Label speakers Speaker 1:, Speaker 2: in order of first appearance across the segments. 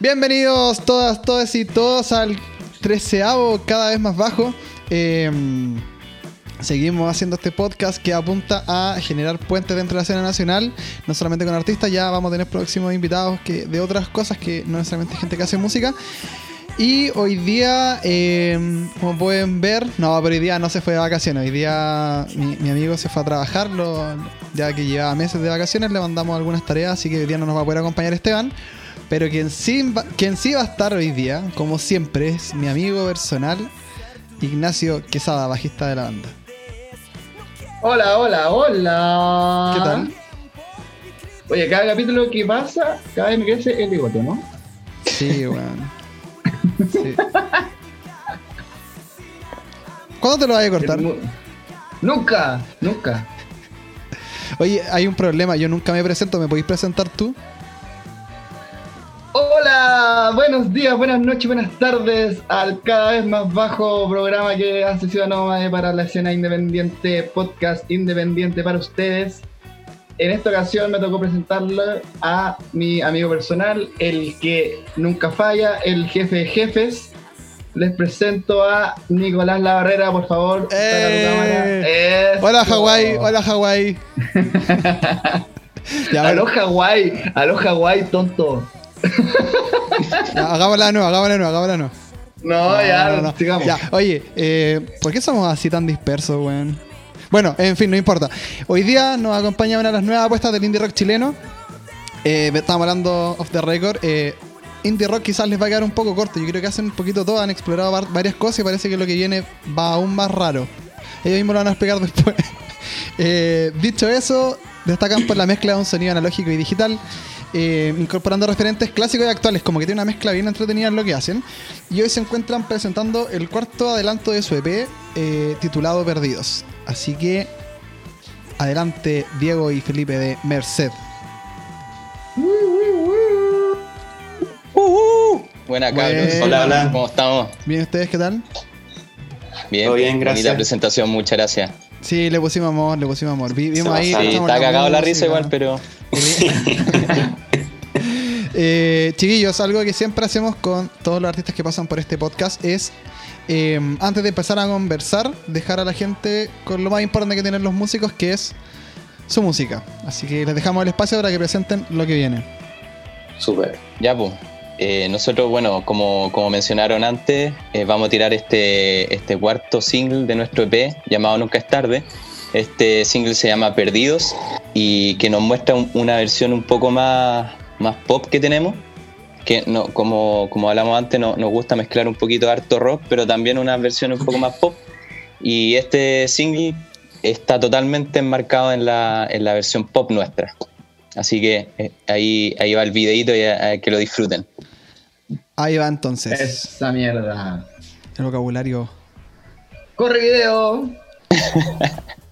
Speaker 1: Bienvenidos todas, todas y todos al treceavo cada vez más bajo. Eh, seguimos haciendo este podcast que apunta a generar puentes dentro de la escena nacional, no solamente con artistas, ya vamos a tener próximos invitados que, de otras cosas que no necesariamente gente que hace música. Y hoy día, eh, como pueden ver, no, pero hoy día no se fue de vacaciones. Hoy día mi, mi amigo se fue a trabajar, lo- ya que llevaba meses de vacaciones, le mandamos algunas tareas, así que hoy día no nos va a poder acompañar Esteban. Pero quien sí, va- quien sí va a estar hoy día, como siempre, es mi amigo personal, Ignacio Quesada, bajista de la banda.
Speaker 2: Hola, hola, hola.
Speaker 1: ¿Qué tal?
Speaker 2: Oye, cada capítulo que pasa, cada vez me crece el bigote, ¿no?
Speaker 1: Sí, weón. Sí. ¿Cuándo te lo vas a cortar?
Speaker 2: Nu- Nunca, nunca.
Speaker 1: Oye, hay un problema, yo nunca me presento, ¿me podéis presentar tú?
Speaker 2: Hola, buenos días, buenas noches, buenas tardes al cada vez más bajo programa que hace Ciudad para la escena independiente, podcast independiente para ustedes. En esta ocasión me tocó presentarle a mi amigo personal, el que nunca falla, el jefe de jefes. Les presento a Nicolás La Barrera, por favor.
Speaker 1: ¡Eh! Hola Hawái, hola Hawái.
Speaker 2: Aló Hawái, aló Hawái, tonto.
Speaker 1: hagámosla nuevo, hagámosla nuevo, hagámosla de nuevo.
Speaker 2: No, ya,
Speaker 1: no, no. Ya, oye, eh, ¿por qué somos así tan dispersos, weón? Bueno, en fin, no importa. Hoy día nos acompaña una de las nuevas apuestas del indie rock chileno. Eh, estamos hablando off the record. Eh, indie rock quizás les va a quedar un poco corto. Yo creo que hacen un poquito todo, han explorado var- varias cosas y parece que lo que viene va aún más raro. Ellos mismos lo van a explicar después. Eh, dicho eso, destacan por la mezcla de un sonido analógico y digital, eh, incorporando referentes clásicos y actuales, como que tiene una mezcla bien entretenida en lo que hacen. Y hoy se encuentran presentando el cuarto adelanto de su EP eh, titulado Perdidos. Así que adelante Diego y Felipe de Merced.
Speaker 3: Buena cabros.
Speaker 1: Buena.
Speaker 4: Hola, hola.
Speaker 3: ¿Cómo estamos?
Speaker 1: ¿Bien ustedes qué tal?
Speaker 3: Bien,
Speaker 4: Todo bien, gracias.
Speaker 3: Bonita presentación, muchas gracias.
Speaker 1: Sí, le pusimos amor, le pusimos amor. Vimos ahí.
Speaker 3: Sí, está cagado la risa igual, pero
Speaker 1: Eh, chiquillos, algo que siempre hacemos con todos los artistas que pasan por este podcast es, eh, antes de empezar a conversar, dejar a la gente con lo más importante que tienen los músicos, que es su música. Así que les dejamos el espacio para que presenten lo que viene.
Speaker 4: Súper.
Speaker 3: ya pues. Eh, nosotros, bueno, como, como mencionaron antes, eh, vamos a tirar este, este cuarto single de nuestro EP llamado Nunca es tarde. Este single se llama Perdidos y que nos muestra un- una versión un poco más, más pop que tenemos. Que no, como, como hablamos antes, no- nos gusta mezclar un poquito harto rock, pero también una versión un poco más pop. Y este single está totalmente enmarcado en la, en la versión pop nuestra. Así que eh, ahí, ahí va el videito y a- a que lo disfruten.
Speaker 1: Ahí va entonces
Speaker 2: Esa mierda.
Speaker 1: el vocabulario.
Speaker 2: Corre video.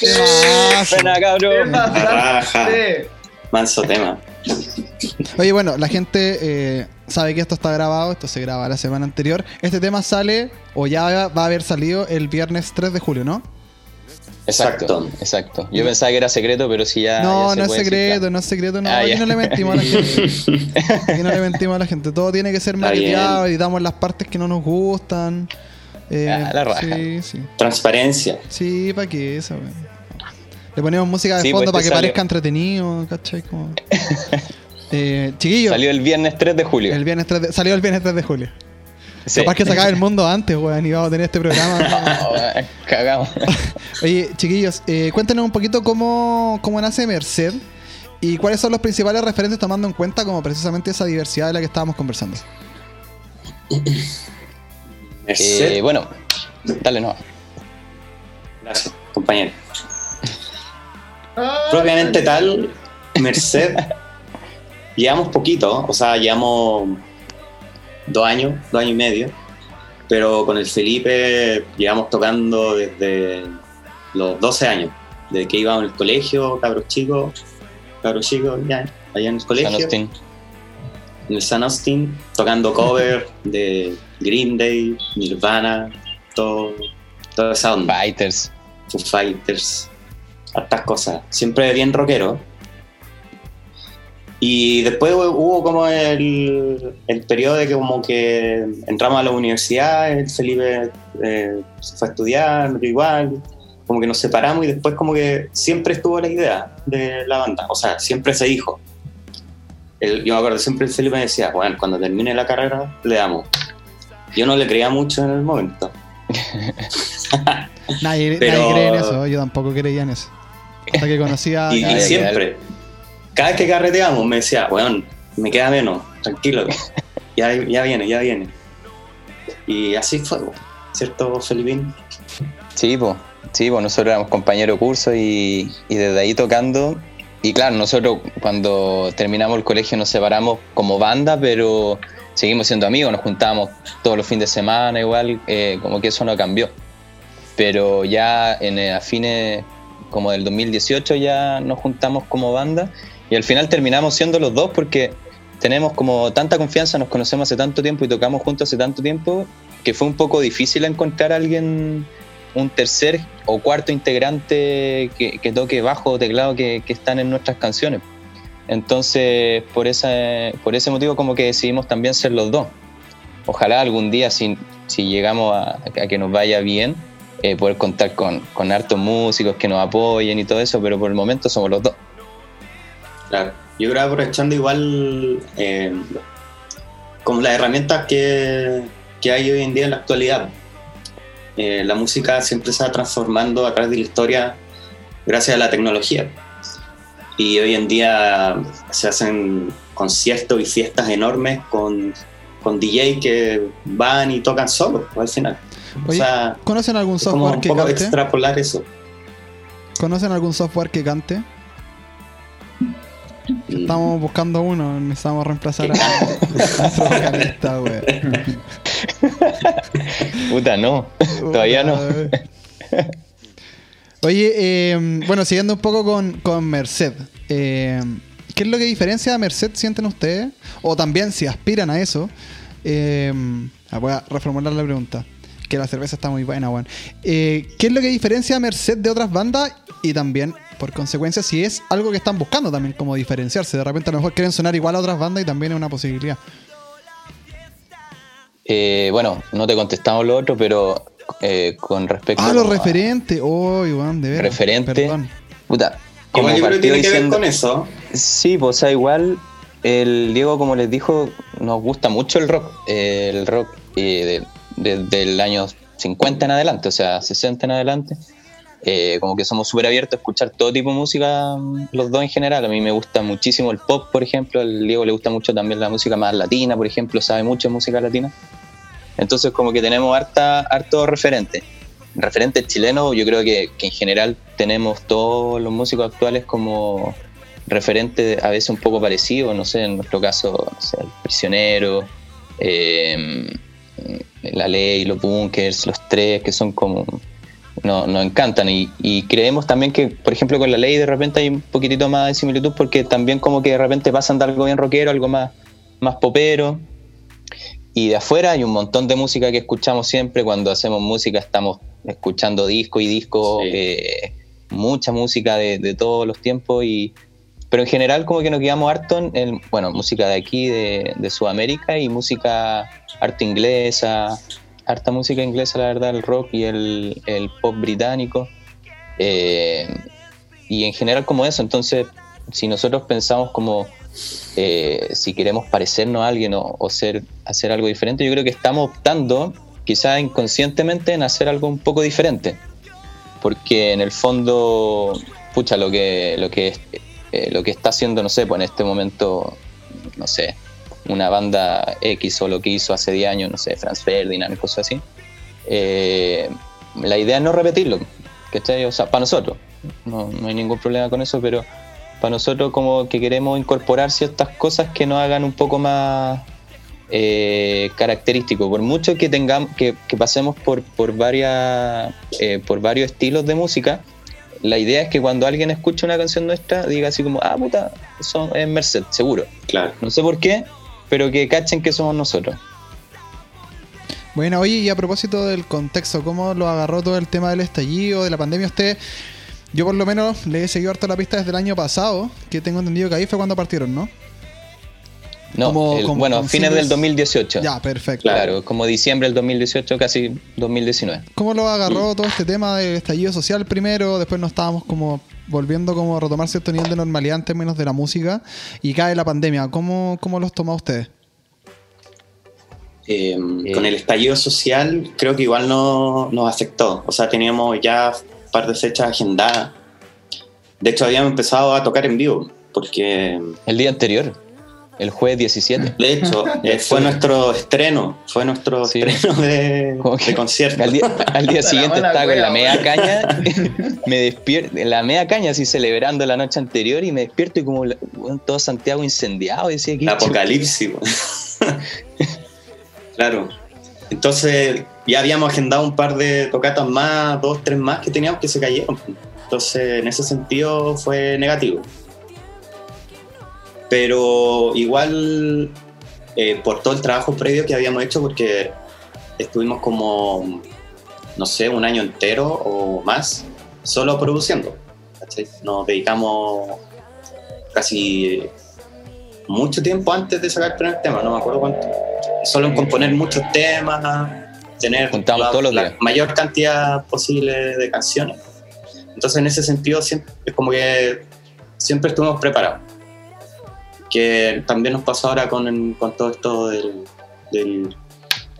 Speaker 2: ¡Te
Speaker 3: cabrón.
Speaker 2: pasaste!
Speaker 4: Manso tema.
Speaker 1: Oye, bueno, la gente eh, sabe que esto está grabado, esto se graba la semana anterior. Este tema sale, o ya va a haber salido el viernes 3 de julio, ¿no?
Speaker 3: Exacto,
Speaker 4: Exacto.
Speaker 3: exacto. Yo pensaba que era secreto, pero si ya.
Speaker 1: no,
Speaker 3: ya se
Speaker 1: no es
Speaker 3: decir,
Speaker 1: secreto,
Speaker 3: claro.
Speaker 1: no es secreto, no.
Speaker 3: Ah,
Speaker 1: aquí
Speaker 3: ya.
Speaker 1: no le mentimos a la gente. Aquí no le mentimos a la gente. Todo tiene que ser
Speaker 4: bien.
Speaker 1: editamos las partes que no nos gustan. Eh,
Speaker 3: Ah, la raja.
Speaker 1: Sí, sí.
Speaker 4: Transparencia.
Speaker 1: Sí, ¿para qué eso, weón? Le ponemos música de
Speaker 3: Sí,
Speaker 1: fondo
Speaker 3: pues,
Speaker 1: para que
Speaker 3: este salió.
Speaker 1: parezca entretenido, ¿cachai? Como... eh, chiquillo,
Speaker 3: Salió el viernes 3 de julio.
Speaker 1: el viernes 3 de- salió el viernes 3 de julio.
Speaker 3: Sí.
Speaker 1: Capaz que se el mundo antes, weón, y vamos a tener este programa.
Speaker 3: Oh, Cagamos.
Speaker 1: Oye, chiquillos, eh, cuéntenos un poquito cómo, cómo nace Merced y cuáles son los principales referentes tomando en cuenta como precisamente esa diversidad de la que estábamos conversando.
Speaker 4: Merced.
Speaker 3: Eh, bueno, dale, no.
Speaker 4: Gracias, compañero. Propiamente tal, Merced, llevamos poquito, o sea, llevamos dos años, dos años y medio, pero con el Felipe llevamos tocando desde los 12 años, desde que íbamos al colegio, cabros chicos, cabros chicos, ya, allá en el
Speaker 3: San
Speaker 4: colegio,
Speaker 3: Agustín.
Speaker 4: en el San Austin, tocando cover de Green Day, Nirvana, todo, toda esa onda.
Speaker 3: Fighters.
Speaker 4: Foo Fighters, hartas cosas, siempre bien rockero. Y después hubo como el, el periodo de que como que entramos a la universidad, el Felipe eh, se fue a estudiar, yo igual, como que nos separamos y después como que siempre estuvo la idea de la banda, o sea, siempre se dijo. El- yo me acuerdo, siempre el Felipe me decía, bueno, cuando termine la carrera le damos. Yo no le creía mucho en el momento.
Speaker 1: Nadie,
Speaker 4: Pero-
Speaker 1: nadie cree en eso, yo tampoco creía en eso. Hasta que conocía...
Speaker 4: Y, y siempre, cada vez que carreteamos, me decía, weón, me queda menos, tranquilo, ya, ya viene, ya viene. Y así fue, ¿cierto, Felipín?
Speaker 3: Sí, pues. Sí, pues nosotros éramos compañeros de curso y, y desde ahí tocando. Y claro, nosotros cuando terminamos el colegio nos separamos como banda, pero seguimos siendo amigos, nos juntábamos todos los fines de semana igual, eh, como que eso no cambió. Pero ya en, eh, a fines como del 2018 ya nos juntamos como banda y al final terminamos siendo los dos porque tenemos como tanta confianza, nos conocemos hace tanto tiempo y tocamos juntos hace tanto tiempo que fue un poco difícil encontrar a alguien un tercer o cuarto integrante que, que toque bajo o teclado que, que están en nuestras canciones. Entonces, por, esa, por ese motivo como que decidimos también ser los dos. Ojalá algún día, si, si llegamos a, a que nos vaya bien, eh, poder contar con, con hartos músicos que nos apoyen y todo eso, pero por el momento somos los dos.
Speaker 4: Claro. Yo creo aprovechando igual eh, como las herramientas que, que hay hoy en día en la actualidad. Eh, la música siempre se va transformando a través de la historia gracias a la tecnología. Y hoy en día se hacen conciertos y fiestas enormes con, con DJ que van y tocan solos al final. O sea,
Speaker 1: ¿Conocen algún
Speaker 4: como
Speaker 1: software que cante?
Speaker 4: extrapolar eso.
Speaker 1: ¿Conocen algún software que cante?
Speaker 4: Mm.
Speaker 1: Estamos buscando uno, necesitamos reemplazar a a vocalista, weón.
Speaker 3: Puta, no. Todavía no.
Speaker 1: Oye, eh, bueno, siguiendo un poco con, con Merced. eh, ¿Qué es lo que diferencia a Merced, sienten ustedes? O también si aspiran a eso. eh, ah, voy a reformular la pregunta. Que la cerveza está muy buena, weón. Eh, ¿Qué es lo que diferencia a Merced de otras bandas? Y también, por consecuencia, si es algo que están buscando también como diferenciarse. De repente a lo mejor quieren sonar igual a otras bandas y también es una posibilidad.
Speaker 3: Eh, bueno, no te contestamos lo otro, pero eh, con respecto
Speaker 1: Ah, los
Speaker 3: como a-
Speaker 1: referentes. Oh, Iván, de veras.
Speaker 3: Referente.
Speaker 1: Perdón.
Speaker 3: Puta, como
Speaker 4: Igual yo creo que
Speaker 3: partió
Speaker 4: tiene que ver
Speaker 3: diciendo-
Speaker 4: con eso.
Speaker 3: Sí, pues o sea, igual el Diego, como les dijo, nos gusta mucho el rock. eh, el rock eh, de- desde el año 50 en adelante, o sea, 60 en adelante. Eh, como que somos súper abiertos a escuchar todo tipo de música, mm, los dos en general. A mí me gusta muchísimo el pop, por ejemplo. Al Diego le gusta mucho también la música más latina, por ejemplo, sabe mucho de música latina. Entonces, como que tenemos harta, harto referente. Referentes chilenos, yo creo que, que en general tenemos todos los músicos actuales como referentes a veces un poco parecidos, no sé, en nuestro caso, no sé, El Prisionero, eh, La Ley, Los Bunkers, Los Tres, que son como no- nos encantan y, y creemos también que, por ejemplo, con la ley de repente hay un poquitito más de similitud porque también como que de repente pasan de algo bien rockero, algo más, más popero. Y de afuera hay un montón de música que escuchamos siempre. Cuando hacemos música estamos escuchando disco y disco,
Speaker 4: Sí.
Speaker 3: eh, mucha música de, de todos los tiempos. Y, pero en general como que nos quedamos harto en, en, bueno, música de aquí, de, de Sudamérica y música arte inglesa, harta música inglesa, la verdad, el rock y el, el pop británico. Eh, y en general como eso, entonces si nosotros pensamos como eh, si queremos parecernos a alguien o, o ser, hacer algo diferente, yo creo que estamos optando, quizás inconscientemente, en hacer algo un poco diferente. Porque en el fondo, pucha, lo que, lo que, eh, lo que está haciendo, no sé, pues en este momento, no sé, una banda X o lo que hizo hace 10 años, no sé, Franz Ferdinand, cosas así. eh, la idea es no repetirlo, ¿cachai? O sea, para nosotros, no, no hay ningún problema con eso, pero para nosotros como que queremos incorporar ciertas cosas que nos hagan un poco más eh, característico. Por mucho que tengamos, que, que pasemos por, por varias, eh, por varios estilos de música, la idea es que cuando alguien escucha una canción nuestra diga así como, ah puta, son, es Merced, seguro.
Speaker 4: Claro.
Speaker 3: No sé por qué, pero que cachen que somos nosotros.
Speaker 1: Bueno, oye, y a propósito del contexto, ¿cómo lo agarró todo el tema del estallido, de la pandemia? Usted, yo por lo menos le he seguido harto la pista desde el año pasado, que tengo entendido que ahí fue cuando partieron, ¿no?
Speaker 3: No,
Speaker 1: Como-
Speaker 3: el-
Speaker 1: como
Speaker 3: bueno, fines del 2018.
Speaker 1: Ya, perfecto.
Speaker 3: Claro, como diciembre del 2018, casi 2019.
Speaker 1: ¿Cómo lo agarró todo este tema del estallido social primero? Después nos estábamos como volviendo como a retomar cierto nivel de normalidad en términos de la música y cae la pandemia. ¿Cómo, cómo los tomó ustedes?
Speaker 4: Eh,
Speaker 3: Eh.
Speaker 4: Con el estallido social, creo que igual no nos afectó. O sea, teníamos ya un par de fechas agendadas. De hecho, habíamos empezado a tocar en vivo, porque
Speaker 3: El día anterior, el jueves 17.
Speaker 4: de hecho eh, fue nuestro estreno, fue nuestro
Speaker 3: Sí.
Speaker 4: estreno de, concierto.
Speaker 3: Al día, al día siguiente estaba con la media caña, me despierto, la media caña así celebrando la noche anterior y me despierto y como la- todo Santiago incendiado, y decía que
Speaker 4: El apocalipsis. claro. Entonces ya habíamos agendado un par de tocatas más, dos, tres más que teníamos que se cayeron. Entonces en ese sentido fue negativo. Pero igual eh, por todo el trabajo previo que habíamos hecho, porque estuvimos como, no sé, un año entero o más solo produciendo. ¿cachai? Nos dedicamos casi mucho tiempo antes de sacar el primer tema, no me acuerdo cuánto. Solo en componer muchos temas, tener la,
Speaker 3: todos los
Speaker 4: la mayor cantidad posible de canciones. Entonces, en ese sentido, siempre, es como que siempre estuvimos preparados. Que también nos pasó ahora con, con todo esto del, del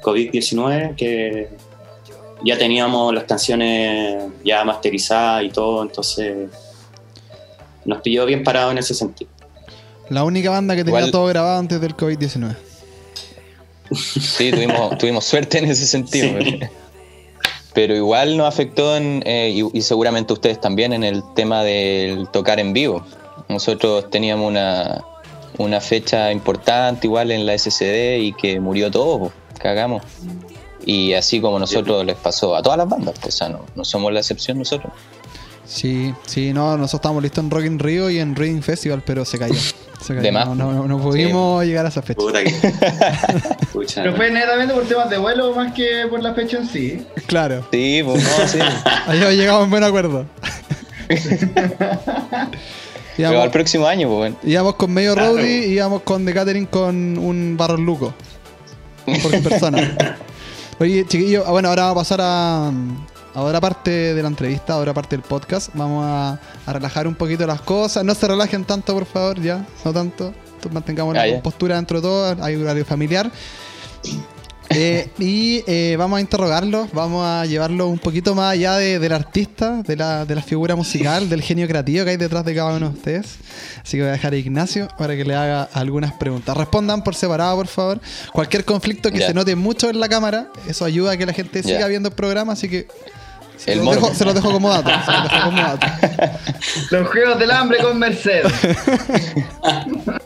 Speaker 4: COVID-19, que ya teníamos las canciones ya masterizadas y todo, entonces nos pilló bien parados en ese sentido.
Speaker 1: La única banda que tenía
Speaker 3: Igual-
Speaker 1: todo grabado antes del COVID-19.
Speaker 3: Sí, tuvimos, tuvimos suerte en ese sentido.
Speaker 4: Sí.
Speaker 3: Pero igual nos afectó, en, eh, y, y seguramente ustedes también, en el tema del tocar en vivo. Nosotros teníamos una, una fecha importante igual en la SCD y que murió todo, cagamos. Y así como nosotros les pasó a todas las bandas, pues, o sea, no, no somos la excepción nosotros.
Speaker 1: Sí, sí, no, nosotros estábamos listos en Rock in Rio y en Reading Festival, pero se cayó. Se cayó.
Speaker 3: De más.
Speaker 1: No, no- no pudimos llegar a esa fecha.
Speaker 4: Puta que. Pucha.
Speaker 2: Pero fue netamente por temas de vuelo más que por la fecha en sí.
Speaker 1: Claro,
Speaker 3: Sí, pues no, sí.
Speaker 1: ahí llegamos en buen acuerdo.
Speaker 3: Pero
Speaker 1: íbamos,
Speaker 3: al próximo año, pues bueno.
Speaker 1: íbamos con medio
Speaker 4: Claro.
Speaker 1: roadie y íbamos con The Catering con un barro luco. Por persona. Oye, chiquillo, ah, bueno, ahora vamos a pasar a, a otra parte de la entrevista, a otra parte del podcast. Vamos a, a relajar un poquito las cosas. No se relajen tanto, por favor, ya, no tanto. Mantengamos la
Speaker 3: Ah, ya.
Speaker 1: compostura dentro de todo, hay un horario familiar. Eh, y eh, vamos a interrogarlos, vamos a llevarlo un poquito más allá de- del artista, de la, de la figura musical, del genio creativo que hay detrás de cada uno de ustedes. Así que voy a dejar a Ignacio para que le haga algunas preguntas. Respondan por separado, por favor. Cualquier conflicto que se note mucho en la cámara, eso ayuda a que la gente siga viendo el programa, así que se
Speaker 3: El
Speaker 1: los, dejo, se los dejo como dato. se los dejo como dato.
Speaker 2: Los Juegos del Hambre con Mercedes.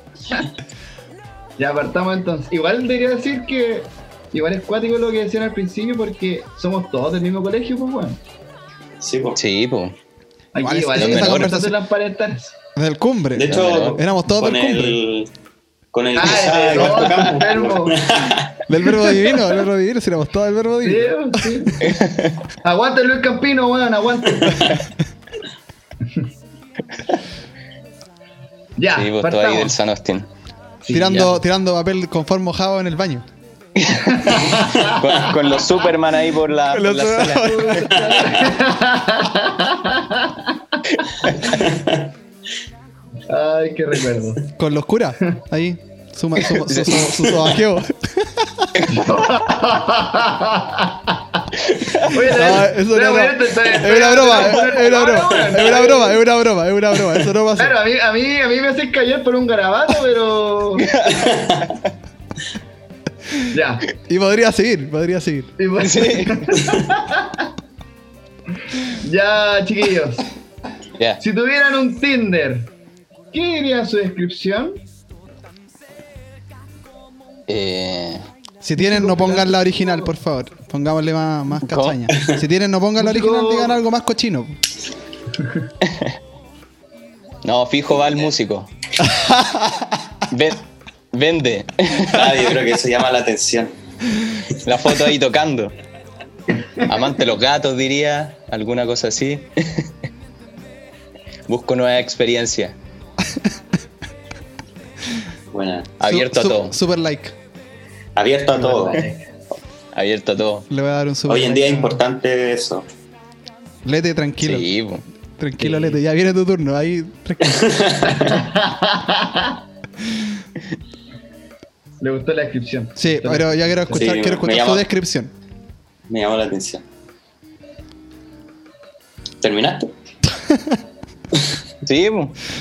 Speaker 2: ya apartamos entonces. Igual debería decir que igual es cuático lo que decían al principio porque somos todos del mismo colegio, pues bueno.
Speaker 4: Sí, po.
Speaker 3: Sí, pues.
Speaker 2: Aquí
Speaker 1: Igual es-
Speaker 2: igual,
Speaker 1: esa
Speaker 2: es
Speaker 1: conversación-. Del cumbre.
Speaker 4: De hecho,
Speaker 1: Éramos todos
Speaker 4: con
Speaker 1: del cumbre.
Speaker 4: el, con el
Speaker 2: Ah,
Speaker 4: de
Speaker 2: verbo.
Speaker 1: Del verbo divino, del verbo divino, si éramos todos del verbo
Speaker 2: Sí,
Speaker 1: divino.
Speaker 2: sí. Aguante Luis Campino, weón, aguante. ya,
Speaker 3: sí, pues todo ahí del San Austin.
Speaker 2: Sí,
Speaker 1: tirando,
Speaker 2: ya.
Speaker 1: tirando papel confort mojado en el baño.
Speaker 3: Con, con los Superman ahí por la, por
Speaker 1: Los-
Speaker 3: la sala.
Speaker 2: Ay, qué recuerdo.
Speaker 1: Con los curas, ahí. Su, su, su, su, su sobajeo.
Speaker 2: Oye,
Speaker 1: No, eso no, no. Es una broma, es una broma, es una broma, es una broma, es una broma. Eso no pasa.
Speaker 2: Claro, a mí, a mí, a mí me hacen callar por un garabato, pero. ya.
Speaker 1: Y podría seguir, podría seguir.
Speaker 2: Y pues- ya, chiquillos.
Speaker 3: Ya.
Speaker 2: Si tuvieran un Tinder, ¿qué diría en su descripción?
Speaker 3: Eh,
Speaker 1: Si tienen, no pongan la original, por favor. Pongámosle más, más cachaña. Si tienen, no pongan la original, digan algo más cochino.
Speaker 3: no, fijo va el músico. Ven- vende.
Speaker 4: Ah, yo creo que eso llama la atención.
Speaker 3: La foto ahí tocando. Amante de los gatos, diría. Alguna cosa así. Busco nueva experiencia.
Speaker 4: Buena.
Speaker 3: Abierto
Speaker 1: Su-
Speaker 3: a todo.
Speaker 1: Super like.
Speaker 4: Abierto a todo.
Speaker 3: Abierto a todo.
Speaker 1: Le voy a dar un super
Speaker 4: Hoy en
Speaker 1: like
Speaker 4: día es
Speaker 1: a-
Speaker 4: importante eso.
Speaker 1: Lete, tranquilo.
Speaker 3: Sí, po.
Speaker 1: Tranquilo,
Speaker 3: Sí.
Speaker 1: Lete. Ya viene tu turno. Ahí, tranquilo.
Speaker 2: Le gustó la descripción.
Speaker 1: Sí, pero ya quiero escuchar,
Speaker 4: Sí,
Speaker 1: quiero escuchar
Speaker 4: llama-
Speaker 1: su descripción.
Speaker 4: Me llamó la atención. ¿Terminaste?
Speaker 3: Sí,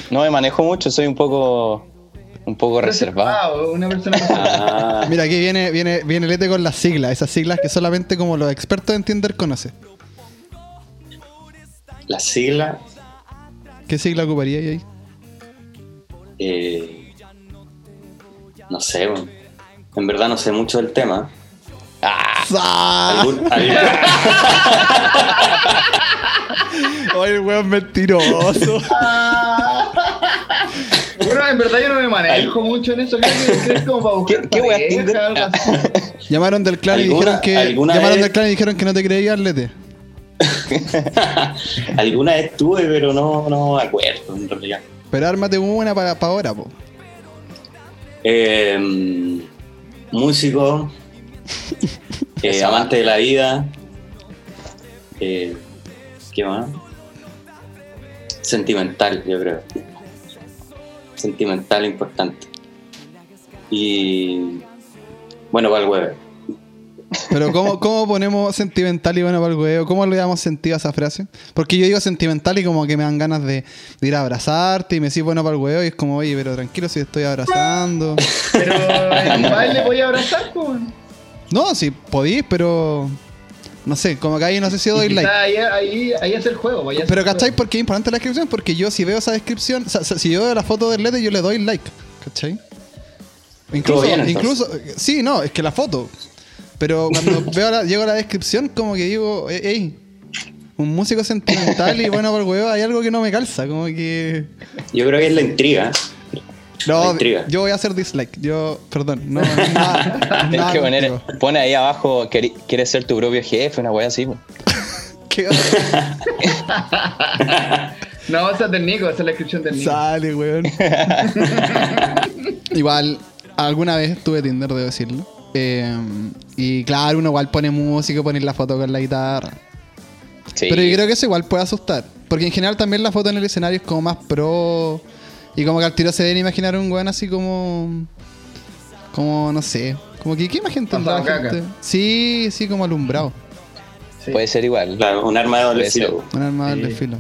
Speaker 3: no me manejo mucho, soy un poco un poco reservado.
Speaker 2: Una persona reservada.
Speaker 4: Ah,
Speaker 1: Mira, aquí viene, viene, viene Lete con las siglas. Esas siglas que solamente como los expertos en Tinder conocen.
Speaker 4: la sigla.
Speaker 1: ¿Qué sigla ocuparía ahí?
Speaker 4: eh, no sé, bueno. en verdad no sé mucho del tema.
Speaker 3: Ah,
Speaker 1: ¡Ah!
Speaker 4: Algún- algún-
Speaker 1: Oye, el weón mentiroso.
Speaker 2: Bueno, en verdad yo no me manejo mucho en eso. Que, como para buscar así.
Speaker 1: Llamaron del clan y
Speaker 4: ¿Alguna-
Speaker 1: dijeron que. Llamaron
Speaker 4: vez-
Speaker 1: del clan y dijeron que no te creías, Lete.
Speaker 4: Alguna vez tuve, pero no, no me acuerdo en realidad.
Speaker 1: Pero ármate una para ahora, po.
Speaker 4: Eh, músico, eh,
Speaker 3: Esa
Speaker 4: amante de la vida. eh, ¿Qué más? Sentimental, yo creo. Sentimental importante. Y bueno, para el web.
Speaker 1: Pero ¿cómo, ¿cómo ponemos sentimental y bueno para el huevo? ¿Cómo le damos sentido a esa frase? Porque yo digo sentimental y como que me dan ganas de, de ir a abrazarte y me decís bueno para el huevo y es como, oye, pero tranquilo si te estoy abrazando.
Speaker 2: Pero en baile voy a abrazar, pues.
Speaker 1: No, sí, podís, pero... No sé, como que ahí no sé si doy like.
Speaker 2: Ahí, ahí, ahí es el juego. pues, es
Speaker 1: Pero ¿cachai? Porque es importante la descripción, porque yo si veo esa descripción, o sea, si yo veo la foto del Lete, yo le doy like, ¿cachai? Incluso,
Speaker 4: bien,
Speaker 1: incluso, sí, no, es que la foto. Pero cuando veo la, llego a la descripción, como que digo, hey, un músico sentimental y bueno por huevo, hay algo que no me calza, como que.
Speaker 4: Yo creo que es la intriga. La
Speaker 1: No,
Speaker 4: intriga.
Speaker 1: yo voy a hacer dislike. Yo, perdón, no, nada, nada
Speaker 3: que poner, pone ahí abajo, "Queri- quieres ser tu propio jefe, una wea así.
Speaker 1: ¿Qué
Speaker 2: No, esa es del Nico, esa es la descripción del Nico.
Speaker 1: Sale, weón. igual, alguna vez tuve Tinder, debo decirlo. Eh, y claro, uno igual pone música, pone la foto con la guitarra.
Speaker 3: Sí.
Speaker 1: Pero yo creo que eso igual puede asustar. Porque en general también la foto en el escenario es como más pro. Y como que al tiro se deben imaginar un weón así como. Como, no sé. Como que, ¿qué imagen tendrá gente? Sí, sí, como alumbrado.
Speaker 2: Sí.
Speaker 3: Puede ser igual.
Speaker 4: Claro, un arma de doble filo.
Speaker 1: Un arma
Speaker 2: Sí.
Speaker 1: de filo.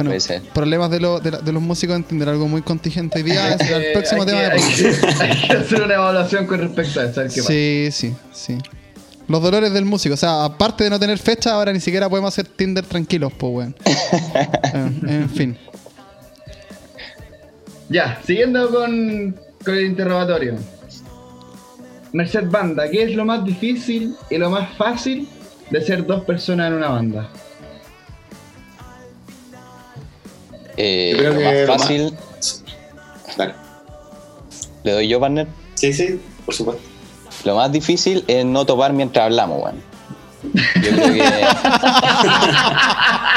Speaker 1: Bueno,
Speaker 3: Puede ser.
Speaker 1: problemas de, lo- de, la- de los músicos entender algo muy contingente hoy día. Será el próximo tema de
Speaker 2: hay,
Speaker 1: podcast.
Speaker 2: que, hay que hacer una evaluación con respecto a eso, a ver qué pasa.
Speaker 1: Sí, sí, sí. Los dolores del músico. O sea, aparte de no tener fecha, ahora ni siquiera podemos hacer Tinder tranquilos, pues, weón. Eh, en fin.
Speaker 2: Ya, siguiendo con, con el interrogatorio. Merced Banda, ¿qué es lo más difícil y lo más fácil de ser dos personas en una banda?
Speaker 3: Eh,
Speaker 4: Yo creo
Speaker 3: lo
Speaker 4: que
Speaker 3: más
Speaker 4: lo más-
Speaker 3: fácil,
Speaker 4: Dale.
Speaker 3: le doy yo, partner.
Speaker 4: Sí, sí, por supuesto.
Speaker 3: Lo más difícil es no topar mientras hablamos, weón. Yo creo que.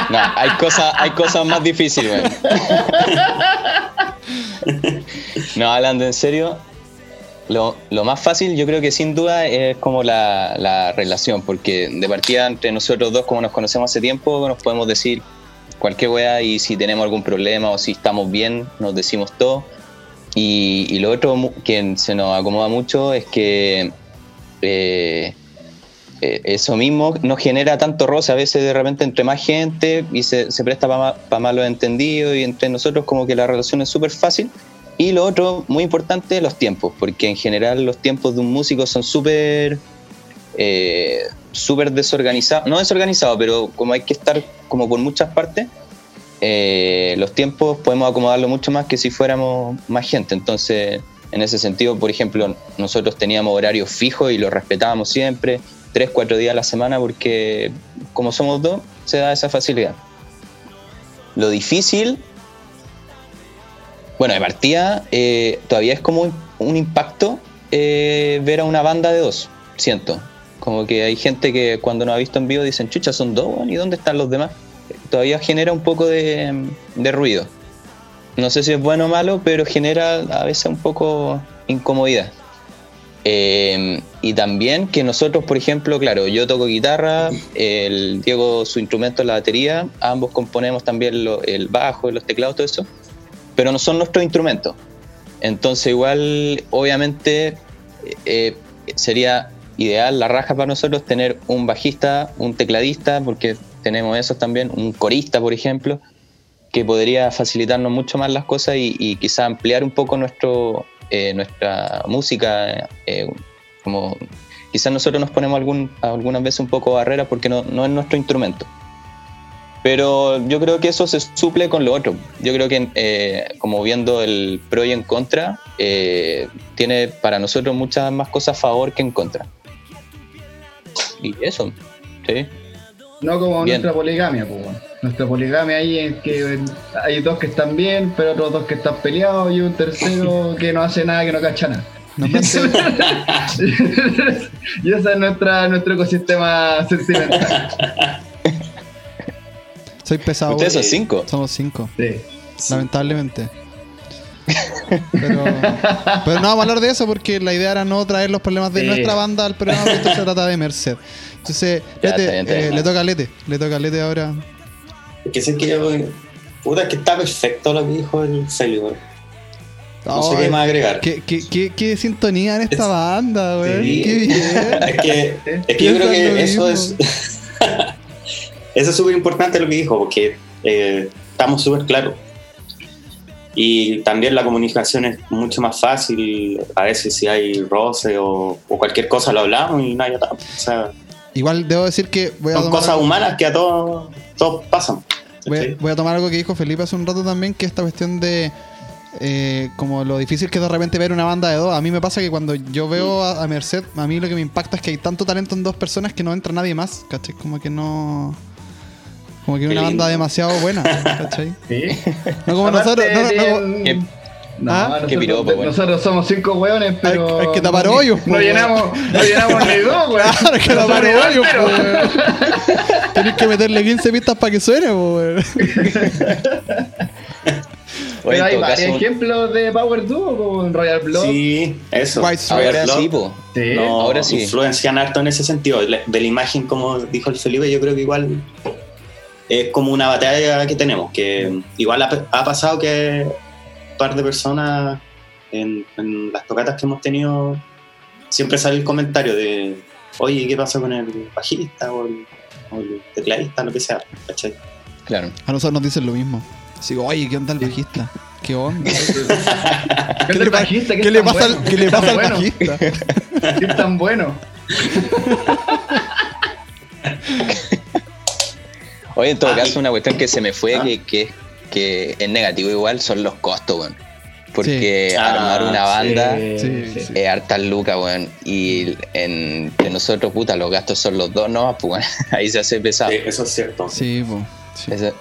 Speaker 3: No, hay cosas, hay cosas más difíciles, weón. No, hablando en serio, lo, lo más fácil yo creo que sin duda es como la, la relación, porque de partida entre nosotros dos, como nos conocemos hace tiempo, nos podemos decir cualquier weá y si tenemos algún problema o si estamos bien, nos decimos todo. Y, y lo otro que se nos acomoda mucho es que eh, eh, eso mismo no genera tanto roce a veces de repente entre más gente y se, se presta para malos entendidos y entre nosotros como que la relación es súper fácil. Y lo otro, muy importante, los tiempos, porque en general los tiempos de un músico son súper eh, súper desorganizados, no desorganizados, pero como hay que estar como por muchas partes, eh, los tiempos podemos acomodarlo mucho más que si fuéramos más gente. Entonces, en ese sentido, por ejemplo, nosotros teníamos horarios fijos y los respetábamos siempre, tres, cuatro días a la semana, porque como somos dos, se da esa facilidad. Lo difícil, bueno, de partida, eh, todavía es como un, un impacto eh, ver a una banda de dos, siento. Como que hay gente que cuando nos ha visto en vivo dicen, chucha, son dos, ¿y dónde están los demás? Todavía genera un poco de, de ruido. No sé si es bueno o malo, pero genera a veces un poco incomodidad. Eh, y también que nosotros, por ejemplo, claro, yo toco guitarra, el Diego su instrumento es la batería, ambos componemos también el bajo, los teclados, todo eso, pero no son nuestros instrumentos. Entonces igual, obviamente, eh, sería ideal la raja para nosotros tener un bajista, un tecladista, porque tenemos esos también, un corista, por ejemplo, que podría facilitarnos mucho más las cosas y, y quizá ampliar un poco nuestro, eh, nuestra música. eh, como quizás nosotros nos ponemos algún, algunas veces un poco barreras porque no, no es nuestro instrumento. Pero yo creo que eso se suple con lo otro. Yo creo que eh, como viendo el pro y en contra, eh, tiene para nosotros muchas más cosas a favor que en contra. Y eso, sí.
Speaker 2: No como
Speaker 3: Bien.
Speaker 2: nuestra poligamia, pues, weón. Nuestra poligamia ahí es que hay dos que están bien, pero otros dos que están peleados y un tercero que no hace nada, que no cacha nada.
Speaker 1: Normalmente,
Speaker 2: y ese es nuestra, nuestro ecosistema sentimental.
Speaker 1: soy pesado.
Speaker 3: Ustedes son cinco.
Speaker 1: Somos cinco,
Speaker 2: Sí.
Speaker 1: lamentablemente. Pero, pero no vamos a hablar de eso porque la idea era no traer los problemas de
Speaker 2: Sí.
Speaker 1: nuestra banda al programa, porque esto se trata de Merced. Entonces,
Speaker 3: Ya,
Speaker 1: Lete,
Speaker 3: está bien, está
Speaker 1: eh, le toca a Lete, le toca a Lete ahora.
Speaker 4: Es que sé que yo. Puta, que está perfecto lo que dijo el Felipe. weón. No sé qué más agregar.
Speaker 1: ¿Qué, qué, qué, qué sintonía en esta
Speaker 4: Es-
Speaker 1: banda.
Speaker 4: Sí.
Speaker 1: Qué bien.
Speaker 4: Es que, es que yo creo que eso
Speaker 1: mismo.
Speaker 4: es. eso es súper importante lo que dijo, porque eh, estamos súper claros. Y también la comunicación es mucho más fácil. A veces si hay roce o, o cualquier cosa lo hablamos y no hay atado. O sea,
Speaker 1: Igual debo decir que voy a
Speaker 4: son
Speaker 1: tomar,
Speaker 4: cosas humanas que a todos, todos pasan.
Speaker 1: voy, a-
Speaker 4: ¿cachai?
Speaker 1: voy a tomar algo que dijo Felipe hace un rato también, que esta cuestión de eh, como lo difícil que es de repente ver una banda de dos. A mí me pasa que cuando yo veo a, a Merced, a mí lo que me impacta es que hay tanto talento en dos personas que no entra nadie más, ¿cachai? Como que no... Como que
Speaker 4: Qué
Speaker 1: una banda
Speaker 4: lindo.
Speaker 1: demasiado buena, ¿cachai?
Speaker 2: Sí.
Speaker 1: No como
Speaker 2: Aparte
Speaker 1: nosotros... No, no, no,
Speaker 2: tienen-
Speaker 3: Qué-
Speaker 2: No,
Speaker 1: ¿Ah?
Speaker 2: nosotros,
Speaker 3: Qué piropo, weón.
Speaker 2: nosotros somos cinco hueones, pero.
Speaker 1: Hay- hay que tapar hoyos,
Speaker 2: No llenamos, no llenamos ni dos, weón.
Speaker 1: Claro, que
Speaker 2: No
Speaker 1: tapar hoyos. Tenés que meterle 15 pistas para que suene, weón.
Speaker 2: Pero
Speaker 3: en
Speaker 2: hay varios
Speaker 3: caso,
Speaker 2: ejemplos de Power Duo con Royal Blood.
Speaker 4: Sí, eso.
Speaker 1: White
Speaker 3: ahora
Speaker 4: Blood
Speaker 3: sí, po.
Speaker 2: Sí.
Speaker 4: no,
Speaker 3: ahora sí.
Speaker 4: influencian harto en ese sentido. De la imagen, como dijo el Felipe, yo creo que igual es como una batalla que tenemos, que igual ha, ha pasado que un par de personas en, en las tocatas que hemos tenido siempre sale el comentario de oye, ¿qué pasó con el bajista o el, o el tecladista, lo que sea? ¿cachai?
Speaker 3: Claro.
Speaker 1: A nosotros nos dicen lo mismo. Digo, oye, ¿qué onda el bajista? ¿Qué onda?
Speaker 2: ¿Qué,
Speaker 1: le pasa,
Speaker 2: bueno?
Speaker 1: ¿qué le
Speaker 2: ¿Qué es tan
Speaker 1: pasa al
Speaker 2: bueno?
Speaker 1: bajista?
Speaker 2: ¿Qué es tan bueno?
Speaker 3: Oye, en todo
Speaker 4: Ah,
Speaker 3: caso, una cuestión que se me fue,
Speaker 4: Ah.
Speaker 3: que, que, que es negativo igual, son los costos, weón. Porque
Speaker 4: Sí.
Speaker 3: armar
Speaker 4: Ah,
Speaker 3: una banda
Speaker 2: Sí,
Speaker 1: Sí,
Speaker 3: es harta lucas, weón. Y en- entre nosotros, puta, los gastos son los dos, ¿no? Pues, weón, ahí se hace pesado.
Speaker 4: Sí, eso es cierto.
Speaker 1: Sí.
Speaker 3: Ese-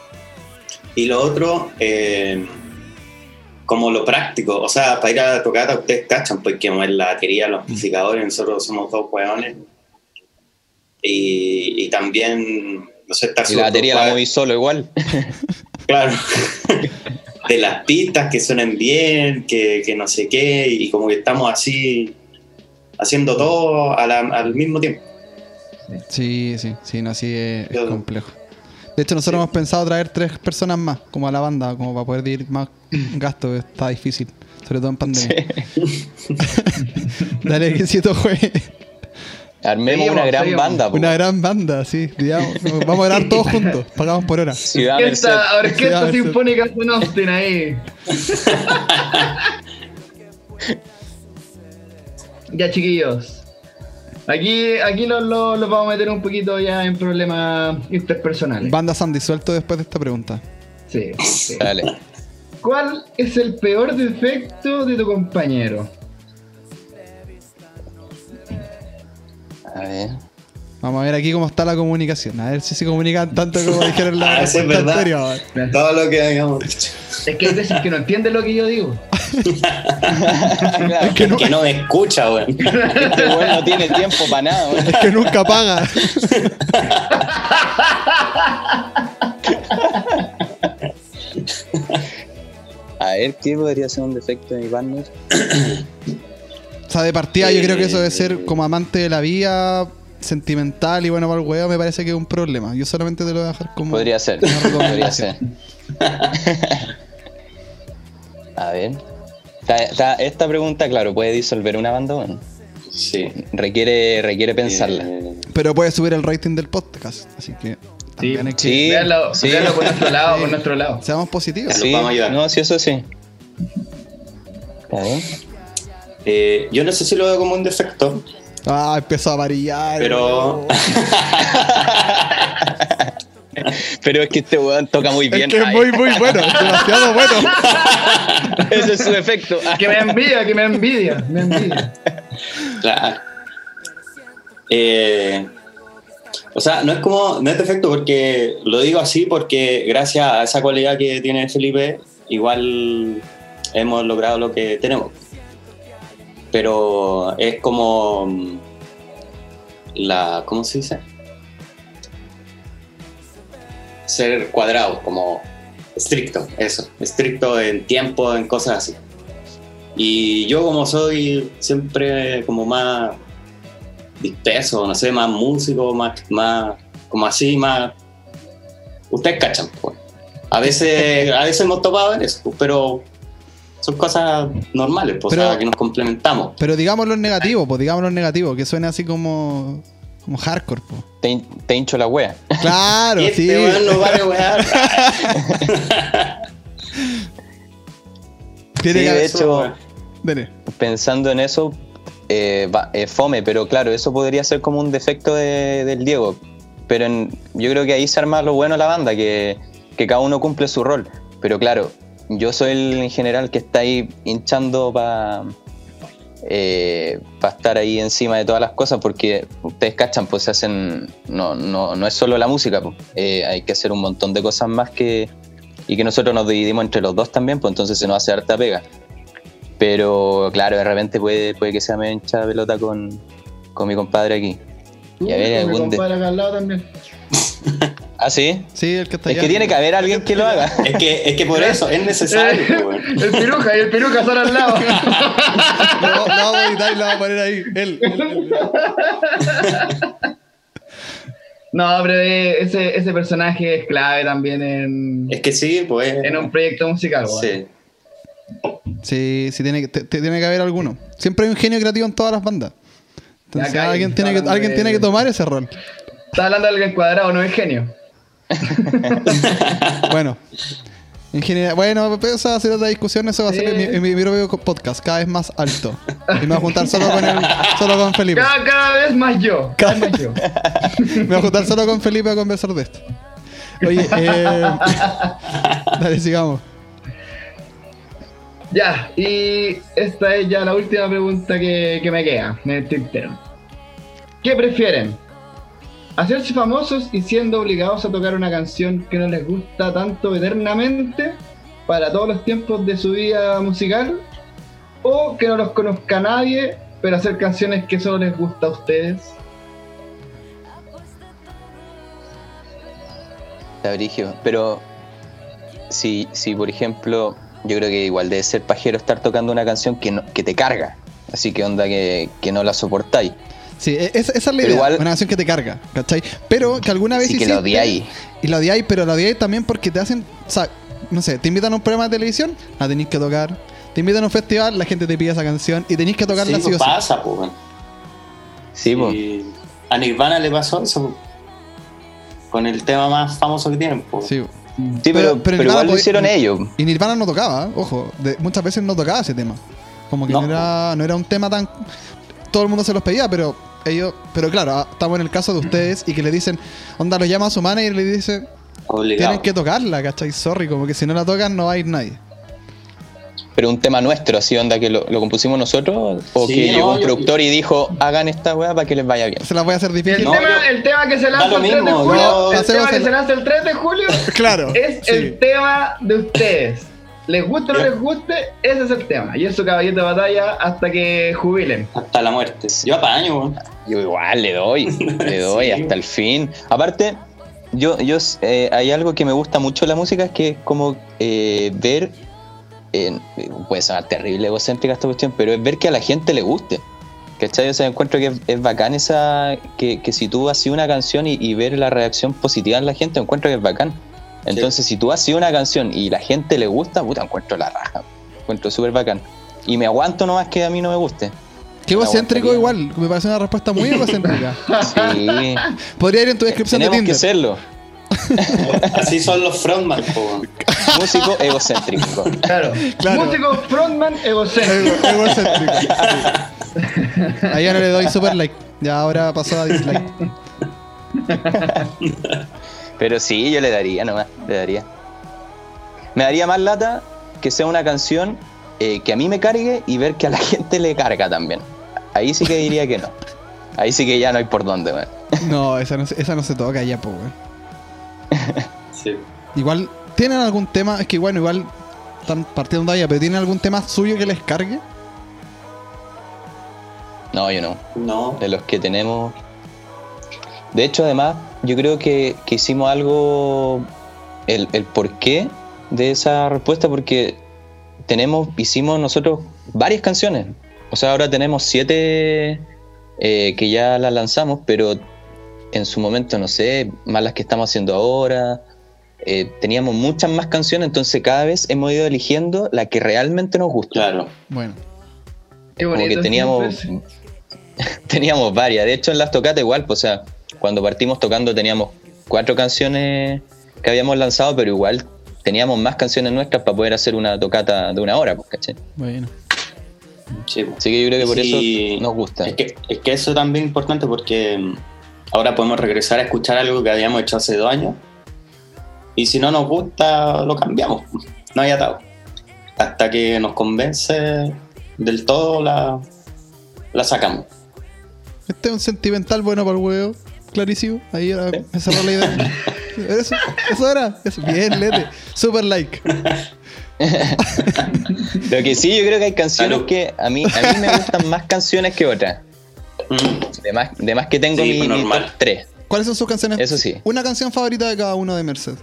Speaker 4: Y lo otro, eh, como lo práctico, o sea, para ir a la tocata ustedes cachan, porque como en la batería, los amplificadores, nosotros somos dos hueones. Y, y también, no sé, estar
Speaker 3: Y la batería la moví solo igual.
Speaker 4: Claro. de las pistas que suenen bien, que, que no sé qué, y como que estamos así haciendo todo a la- al mismo tiempo.
Speaker 1: Sí, sí, sí, no, así es, complejo. De hecho, nosotros
Speaker 4: Sí.
Speaker 1: hemos pensado traer tres personas más, como a la banda, como para poder ir más gasto, está difícil, sobre todo en pandemia. Dale, que si juegue.
Speaker 3: Armemos una gran
Speaker 2: seguimos.
Speaker 3: banda. po.
Speaker 1: Una gran banda, sí. digamos, vamos a grabar todos juntos, pagamos por hora.
Speaker 3: Ciudad.
Speaker 2: Orquesta, Orquesta Sinfónica San Austin ahí. ya, chiquillos. Aquí, aquí los, los- los vamos a meter un poquito ya en problemas interpersonales.
Speaker 1: Bandas han disuelto después de esta pregunta.
Speaker 2: Sí, sí.
Speaker 3: Dale.
Speaker 2: ¿Cuál es el peor defecto de tu compañero?
Speaker 3: A ver.
Speaker 1: Vamos a ver aquí cómo está la comunicación. A ver si se comunican tanto como dijeron en la
Speaker 4: Ah, es verdad.
Speaker 1: anterior.
Speaker 4: Todo lo que habíamos dicho.
Speaker 2: Es que hay veces que no entiende lo que yo digo.
Speaker 3: Claro,
Speaker 1: que no-
Speaker 4: Que no me escucha, weón.
Speaker 3: este weón no tiene tiempo para nada. weón.
Speaker 1: Es que nunca paga.
Speaker 3: A ver, ¿qué podría ser un defecto de mi partner?
Speaker 1: O sea, de partida yo creo que eso de ser como amante de la vida, sentimental y bueno para el huevo me parece que es un problema. Yo solamente te lo voy a dejar como...
Speaker 3: Podría ser. Podría ser. A ver. Ta- ta- Esta pregunta, claro, puede disolver una banda. weón.
Speaker 4: Sí.
Speaker 3: Requiere, requiere pensarla.
Speaker 4: Eh,
Speaker 1: Pero puede subir el rating del podcast, así que que...
Speaker 3: Sí.
Speaker 2: Véanlo,
Speaker 3: sí.
Speaker 2: véanlo por nuestro lado, por
Speaker 1: Sí.
Speaker 2: nuestro lado.
Speaker 1: Seamos positivos.
Speaker 4: Los vamos a ayudar.
Speaker 3: No, sí, eso sí. A ver.
Speaker 4: Eh, yo no sé si lo veo como un defecto,
Speaker 1: Ah, empezó a varillar.
Speaker 4: pero
Speaker 3: Pero es que este weón toca muy
Speaker 1: Es
Speaker 3: bien.
Speaker 1: que es muy, muy bueno, es demasiado bueno.
Speaker 3: Ese es su efecto.
Speaker 2: Que me envidia, que me envidia, me envidia.
Speaker 4: Claro. Eh, o sea, no es como, no es defecto porque lo digo así porque gracias a esa cualidad que tiene Felipe, igual hemos logrado lo que tenemos. Pero es como mm, la, ¿cómo se dice? Ser cuadrado, como estricto, eso, estricto en tiempo, en cosas así. Y yo como soy siempre como más disperso, no sé, más músico, más, más como así, más... Ustedes cachan, pues. A veces, a veces hemos topado en eso, pero son cosas normales, pues, o sea, que nos complementamos.
Speaker 1: Pero digámoslo en negativo, pues digámoslo en negativo, que suene así como, como hardcore, pues.
Speaker 3: Te, te hincho la wea.
Speaker 1: Claro,
Speaker 4: este
Speaker 1: sí.
Speaker 4: weón no vale wear.
Speaker 1: Tiene
Speaker 3: Sí,
Speaker 1: que
Speaker 3: de hecho,
Speaker 1: Dele.
Speaker 3: pensando en eso, eh, va- eh, fome, pero claro, eso podría ser como un defecto de- del Diego. Pero en- yo creo que ahí se arma lo bueno de la banda, que, que cada uno cumple su rol. Pero claro, yo soy el en general que está ahí hinchando para estar ahí encima de todas las cosas, porque ustedes cachan, pues se hacen, no, no, no es solo la música, pues, eh, hay que hacer un montón de cosas más que, y que nosotros nos dividimos entre los dos también, pues entonces se nos hace harta pega. Pero claro, de repente puede, puede que sea me hincha la pelota con, con mi compadre aquí. Y a ver, algún de-
Speaker 2: acá al lado también.
Speaker 3: ¿Ah, sí?
Speaker 1: Sí, el que está
Speaker 3: Es
Speaker 1: allá.
Speaker 3: que tiene que haber alguien que lo haga.
Speaker 4: Es que, es que por eso es necesario, weón.
Speaker 2: el piruja y el piruja son al lado.
Speaker 1: Lo, lo vamos a editar y lo vamos a poner ahí. Él. él, él.
Speaker 2: No, pero eh, ese, ese personaje es clave también en,
Speaker 4: Es que sí, pues.
Speaker 2: en un proyecto musical. weón.
Speaker 4: Sí.
Speaker 1: Sí, sí, tiene que, te- te- tiene que haber alguno. Siempre hay un genio creativo en todas las bandas. Entonces
Speaker 2: Acá hay-
Speaker 1: alguien, tiene que, alguien
Speaker 2: de-
Speaker 1: tiene que tomar ese rol.
Speaker 2: Está hablando de alguien cuadrado, no es genio.
Speaker 1: Bueno. En general, bueno, esa va a ser otra discusión, eso va a ser en mi, en mi propio podcast, cada vez más alto. Y me voy a juntar solo con el, solo con Felipe.
Speaker 2: Cada, cada vez más yo. Cada vez más yo.
Speaker 1: Me voy a juntar solo con Felipe a conversar de esto. Oye, eh, dale, sigamos.
Speaker 2: Ya, y esta es ya la última pregunta que, que me queda en el tintero. ¿Qué prefieren? Hacerse famosos y siendo obligados a tocar una canción que no les gusta tanto eternamente para todos los tiempos de su vida musical, o que no los conozca nadie, pero hacer canciones que solo les gusta a ustedes.
Speaker 3: Está. Pero si, si, por ejemplo, yo creo que igual debe ser pajero estar tocando una canción que, no- que te carga. Así que onda que, que no la soportáis.
Speaker 1: Sí, e- esa, esa es la
Speaker 3: Pero
Speaker 1: idea.
Speaker 3: igual-
Speaker 1: Una canción que te carga, ¿cachai? Pero que alguna vez
Speaker 3: que
Speaker 1: hiciste-
Speaker 3: la odiáis.
Speaker 1: Y la odiáis, pero la odiáis también porque te hacen. O sea, no sé, te invitan a un programa de televisión, la tenéis que tocar. Te invitan a un festival, la gente te pide esa canción y tenéis que tocarla
Speaker 4: Sí,
Speaker 1: sí, o sí.
Speaker 4: pasa, pues. weón.
Speaker 3: Sí, po.
Speaker 4: Y a Nirvana le pasó eso po. con el tema más famoso que tienen. po.
Speaker 1: Sí.
Speaker 3: Sí, pero,
Speaker 1: pero
Speaker 3: igual lo hicieron ellos.
Speaker 1: Y Nirvana no tocaba, ojo. de- muchas veces no tocaba ese tema. Como que no,
Speaker 4: No.
Speaker 1: era, no era un tema tan. Todo el mundo se los pedía, pero ellos. Pero claro, ah, estamos en el caso de ustedes y que le dicen. Onda, lo llama a su manager y le dice.
Speaker 4: Obligado.
Speaker 1: Tienen que tocarla, ¿cachai? Sorry, como que si no la tocan no va a ir nadie.
Speaker 3: Pero un tema nuestro, así onda que lo, lo compusimos nosotros. O
Speaker 4: Sí,
Speaker 3: que
Speaker 4: no,
Speaker 3: llegó un
Speaker 4: yo-
Speaker 3: productor y dijo, hagan esta weá para que les vaya bien.
Speaker 1: Se las voy a hacer
Speaker 2: el,
Speaker 1: difícil.
Speaker 4: No,
Speaker 2: tema,
Speaker 4: yo-
Speaker 2: el tema que se lanza el 3 de julio, el tema que
Speaker 1: el-
Speaker 2: se lanza el 3 de julio
Speaker 1: Claro.
Speaker 2: es
Speaker 1: sí.
Speaker 2: el tema de ustedes. Les guste o no les guste, ese es el tema. Y es su caballito de batalla hasta que jubilen.
Speaker 4: Hasta la muerte. Yo apaño, weón.
Speaker 3: Yo igual le doy, le doy
Speaker 4: Sí.
Speaker 3: hasta el fin. Aparte, yo, yo eh, hay algo que me gusta mucho de la música, es que es como eh, ver, eh, puede sonar terrible, egocéntrica esta cuestión, pero es ver que a la gente le guste. ¿Cachai? O sea, encuentro que es, es bacán esa, que, que si tú haces una canción y, y ver la reacción positiva en la gente, encuentro que es bacán. Entonces, si tú haces una canción y la gente le gusta, puta, encuentro la raja. Encuentro súper bacán. Y me aguanto nomás que a mí no me guste.
Speaker 1: Qué egocéntrico igual. Me parece una respuesta muy egocéntrica.
Speaker 3: Sí.
Speaker 1: Podría ir en tu descripción de
Speaker 3: Tenemos que
Speaker 1: Tinder.
Speaker 3: serlo.
Speaker 4: Así son los frontman, po.
Speaker 3: Músico egocéntrico.
Speaker 2: Claro.
Speaker 1: Claro.
Speaker 2: Músico frontman egocéntrico.
Speaker 1: Ego- egocéntrico. sí. Ahí ya no le doy super like. Ya ahora pasó a dislike.
Speaker 3: Pero sí, yo le daría nomás, le daría. Me daría más lata que sea una canción eh, que a mí me cargue y ver que a la gente le carga también. Ahí sí que diría que no. Ahí sí que ya no hay por dónde, weón.
Speaker 1: No, esa no, se- esa no se toca ya, po, weón.
Speaker 4: Sí.
Speaker 1: Igual, ¿tienen algún tema? Es que bueno, igual están partiendo de allá, pero ¿tienen algún tema suyo que les cargue?
Speaker 3: No, yo no.
Speaker 4: No.
Speaker 3: De los que tenemos. De hecho, además, yo creo que, que hicimos algo. El, el porqué de esa respuesta, porque tenemos, hicimos nosotros varias canciones. O sea, ahora tenemos siete eh, que ya las lanzamos, pero en su momento, no sé, más las que estamos haciendo ahora. eh, teníamos muchas más canciones, entonces cada vez hemos ido eligiendo la que realmente nos gusta.
Speaker 4: Claro.
Speaker 1: Bueno.
Speaker 2: Qué
Speaker 3: Como que teníamos, teníamos varias. De hecho, en las tocatas igual, pues, o sea, cuando partimos tocando teníamos cuatro canciones que habíamos lanzado, pero igual teníamos más canciones nuestras para poder hacer una tocata de una hora, pues, ¿cachai?
Speaker 1: Bueno.
Speaker 4: Sí.
Speaker 3: Así que yo creo que por
Speaker 4: Sí.
Speaker 3: eso nos gusta.
Speaker 4: Es que, es que eso también es importante porque mm, ahora podemos regresar a escuchar algo que habíamos hecho hace dos años y si no nos gusta lo cambiamos, no hay atado. Hasta que nos convence del todo la, la sacamos.
Speaker 1: Este es un sentimental bueno para el huevo. Clarísimo. Ahí era, esa era la idea. Eso, eso era. Eso. Bien, lete. Super like.
Speaker 3: Lo que sí, yo creo que hay canciones
Speaker 4: Salud.
Speaker 3: que a mí, a mí me gustan más canciones que otras.
Speaker 4: Mm,
Speaker 3: De más, de más que tengo
Speaker 4: Sí,
Speaker 3: mi,
Speaker 4: pues,
Speaker 3: mi
Speaker 4: normal.
Speaker 3: top 3.
Speaker 1: ¿Cuáles son sus canciones?
Speaker 3: Eso sí.
Speaker 1: Una canción favorita de cada uno de Merced.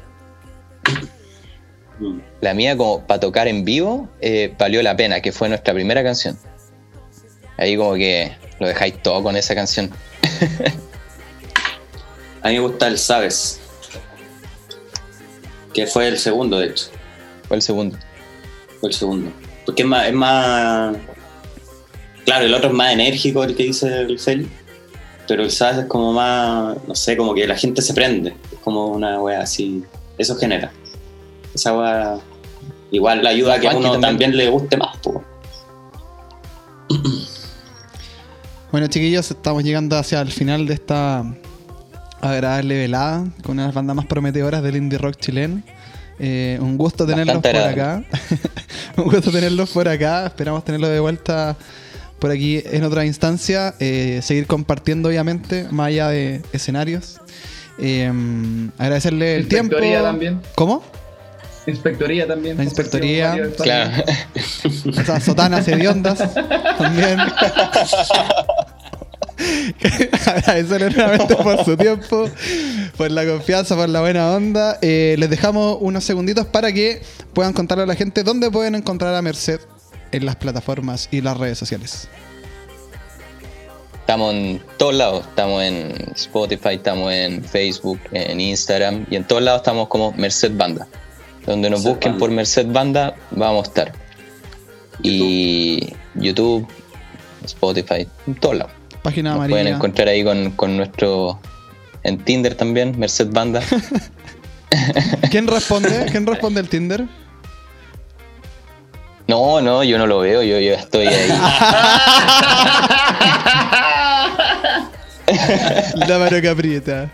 Speaker 4: mm.
Speaker 3: La mía, como para tocar en vivo, eh, valió la pena, que fue nuestra primera canción. Ahí como que lo dejáis todo con esa canción.
Speaker 4: A mí me gusta el Sabes, que fue el segundo de hecho.
Speaker 3: Fue el segundo.
Speaker 4: Fue el segundo. Porque es más, es más. Claro, el otro es más enérgico, el que dice el Feli. Pero el Sabes es como más. No sé, como que la gente se prende. Es como una wea así. Eso genera. Esa wea. Igual la ayuda a que a uno
Speaker 3: también.
Speaker 4: también le guste más, po.
Speaker 1: Bueno, chiquillos, estamos llegando hacia el final de esta agradable velada con una de las bandas más prometedoras del indie rock chileno. Eh, un gusto tenerlos
Speaker 3: Bastante
Speaker 1: por acá. un gusto tenerlos por acá. Esperamos tenerlos de vuelta por aquí en otra instancia, eh, seguir compartiendo obviamente, más allá de escenarios. Eh, agradecerle el tiempo.
Speaker 2: Inspectoría también.
Speaker 1: ¿Cómo?
Speaker 2: Inspectoría también.
Speaker 1: La inspectoría.
Speaker 3: Claro.
Speaker 1: Esas sotanas hediondas también. Agradecerle nuevamente por su tiempo, por la confianza, por la buena onda. Eh, les dejamos unos segunditos para que puedan contarle a la gente dónde pueden encontrar a Merced en las plataformas y las redes sociales.
Speaker 3: Estamos en todos lados. Estamos en Spotify, estamos en Facebook, en Instagram y en todos lados estamos como Merced Banda. Donde nos
Speaker 4: Merced
Speaker 3: busquen
Speaker 4: Banda.
Speaker 3: por Merced Banda, vamos a estar. Y YouTube, Spotify, en todos lados.
Speaker 1: Página
Speaker 3: Nos pueden
Speaker 1: amarilla.
Speaker 3: encontrar ahí con, con nuestro. En Tinder también, Merced Banda.
Speaker 1: ¿Quién responde? ¿Quién responde el Tinder?
Speaker 3: No, no, yo no lo veo, yo, yo estoy ahí.
Speaker 1: La mano caprieta.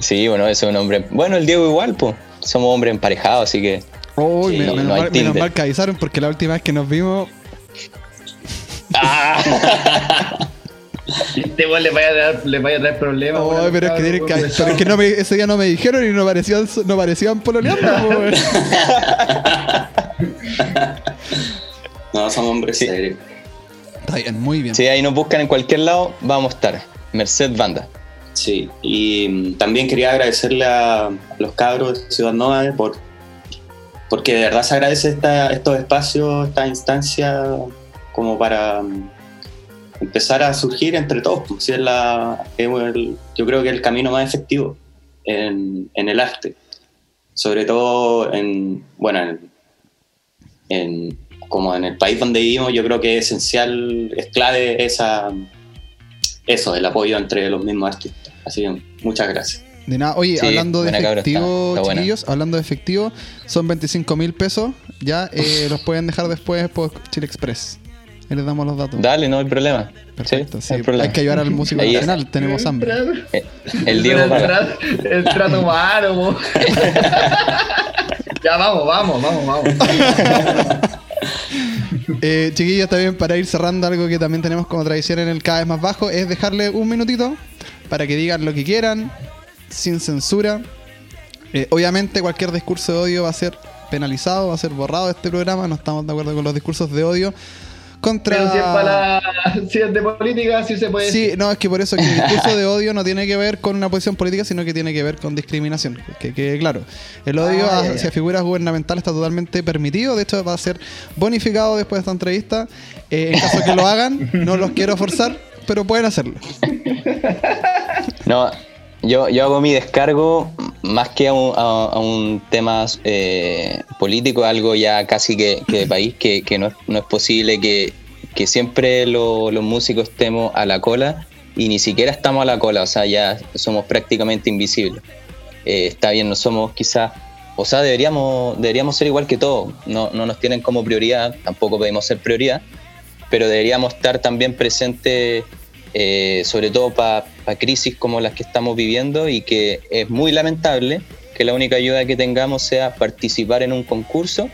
Speaker 3: Sí, bueno, ese es un hombre. Bueno, el Diego igual, pues. Somos hombres emparejados, así que.
Speaker 1: Uy,
Speaker 3: Sí,
Speaker 1: menos, menos
Speaker 3: no hay
Speaker 1: mal, menos
Speaker 3: Tinder.
Speaker 1: mal que avisaron porque la última vez que nos vimos.
Speaker 2: Este weón le vaya a dar, le vaya a traer problemas. Weón,
Speaker 1: pero es que, tienen que- pero es que no me- ese día no me dijeron y no parecían, no parecían pololeando.
Speaker 4: No, somos hombres
Speaker 3: Sí.
Speaker 4: serios.
Speaker 1: Está bien, muy bien.
Speaker 3: Si ahí nos buscan en cualquier lado, vamos a estar. Merced Banda.
Speaker 4: Sí, y mm, también quería agradecerle a los cabros de Ciudad Nómade por porque de verdad se agradece esta, estos espacios, esta instancia como para mm, empezar a surgir entre todos. pues, si es la, es el- yo creo que el camino más efectivo en, en el arte. Sobre todo en, bueno, en, en- como en el país donde vivimos, yo creo que es esencial, es clave esa, eso, el apoyo entre los mismos artistas. Así que muchas gracias.
Speaker 1: De nada, oye,
Speaker 3: Sí,
Speaker 1: hablando de efectivo,
Speaker 3: está- está buena.
Speaker 1: chiquillos, hablando de efectivo, son 25 mil pesos. Ya eh, los pueden dejar después por Chile Express. Ahí les damos los datos.
Speaker 3: Dale, no hay problema.
Speaker 1: Perfecto,
Speaker 3: Sí,
Speaker 1: sí.
Speaker 3: no hay problema.
Speaker 1: Hay que ayudar al músico
Speaker 3: Ahí
Speaker 1: nacional, tenemos hambre.
Speaker 3: Eh, El Diego
Speaker 2: el, trato, el trato malo. Ya vamos, vamos, vamos, vamos.
Speaker 1: Eh, chiquillos, también para ir cerrando algo que también tenemos como tradición en el cada vez más bajo, es dejarle un minutito para que digan lo que quieran, sin censura. Eh, obviamente cualquier discurso de odio va a ser penalizado, va a ser borrado de este programa, no estamos de acuerdo con los discursos de odio contra...
Speaker 2: Pero si es para si es de política, sí se puede
Speaker 1: Sí,
Speaker 2: decir.
Speaker 1: no, es que por eso que el discurso de odio no tiene que ver con una posición política, sino que tiene que ver con discriminación. Que quede claro. El odio
Speaker 2: Ah,
Speaker 1: hacia figuras gubernamentales está totalmente permitido. De hecho, va a ser bonificado después de esta entrevista. Eh, en caso que lo hagan, no los quiero forzar, pero pueden hacerlo.
Speaker 3: No, yo, yo hago mi descargo más que a un, tema eh, político, algo ya casi que, que de país, que, que no, es, no es posible que, que siempre lo- los músicos estemos a la cola y ni siquiera estamos a la cola, o sea, ya somos prácticamente invisibles. Eh, está bien, no somos quizás, o sea, deberíamos, deberíamos ser igual que todos, no, no nos tienen como prioridad, tampoco podemos ser prioridad, pero deberíamos estar también presentes, eh, sobre todo para crisis como las que estamos viviendo y que es muy lamentable que la única ayuda que tengamos sea participar en un concurso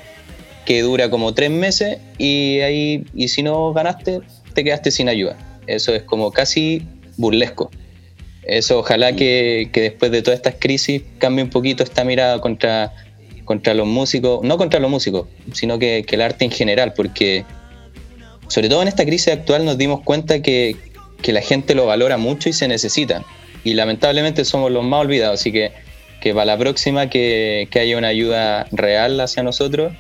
Speaker 3: que dura como tres meses y ahí y si no ganaste te quedaste sin ayuda. Eso es como casi burlesco. Eso ojalá que, que después de todas estas crisis cambie un poquito esta mirada contra, contra los músicos, no contra los músicos, sino que, que el arte en general, porque sobre todo en esta crisis actual nos dimos cuenta que, que la gente lo valora mucho y se necesita. Y lamentablemente somos los más olvidados, así que, que para la próxima que, que haya una ayuda real hacia nosotros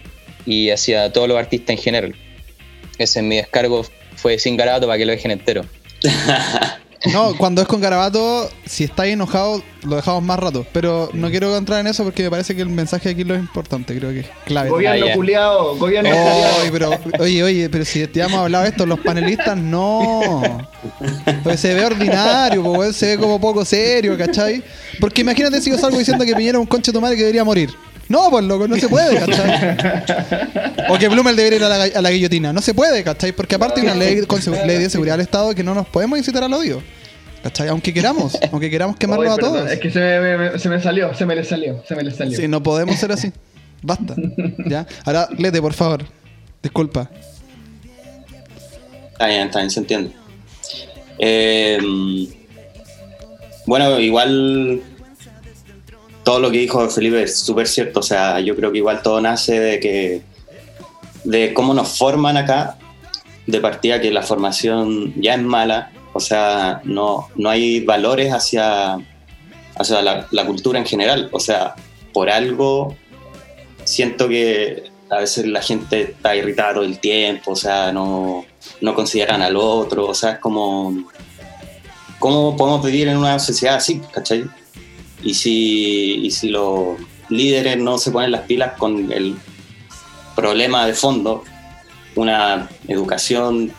Speaker 3: y hacia todos los artistas en general. Ese es mi descargo, fue sin garabato para que lo dejen entero.
Speaker 1: No, cuando es con Garabato, si estáis enojados, lo dejamos más rato. Pero no quiero entrar en eso porque me parece que el mensaje aquí lo es importante, creo que es clave.
Speaker 2: Gobierno
Speaker 3: Ah,
Speaker 2: culiado, gobierno
Speaker 1: Oye,
Speaker 2: culiado.
Speaker 1: pero, oye, oye, pero si ya hemos hablado de esto, los panelistas no. Pues se ve ordinario, po, weón, se ve como poco serio, ¿cachai? Porque imagínate si yo salgo diciendo que Piñera es un conche de tu madre que debería morir. No, pues loco, no se puede, ¿cachai? O que Blumel debería ir a la, a la guillotina. No se puede, ¿cachai? Porque aparte hay una ley, ley de seguridad del Estado que no nos podemos incitar al odio. ¿Cachai? Aunque queramos, aunque queramos quemarlos a todos.
Speaker 2: Es que se me, me- se me salió, se me le salió, se me le salió.
Speaker 1: Sí, no podemos ser así. Basta. ¿Ya? Ahora, Lete, por favor. Disculpa.
Speaker 4: Está bien, está bien, se entiende. Eh, bueno, igual todo lo que dijo Felipe es súper cierto. O sea, yo creo que igual todo nace de que de cómo nos forman acá, de partida que la formación ya es mala, o sea, no, no hay valores hacia, hacia la, la cultura en general. O sea, por algo siento que a veces la gente está irritada todo el tiempo, o sea, no, no consideran al otro, o sea, es como, ¿cómo podemos vivir en una sociedad así, cachai? Y si, y si los líderes no se ponen las pilas con el problema de fondo, una educación,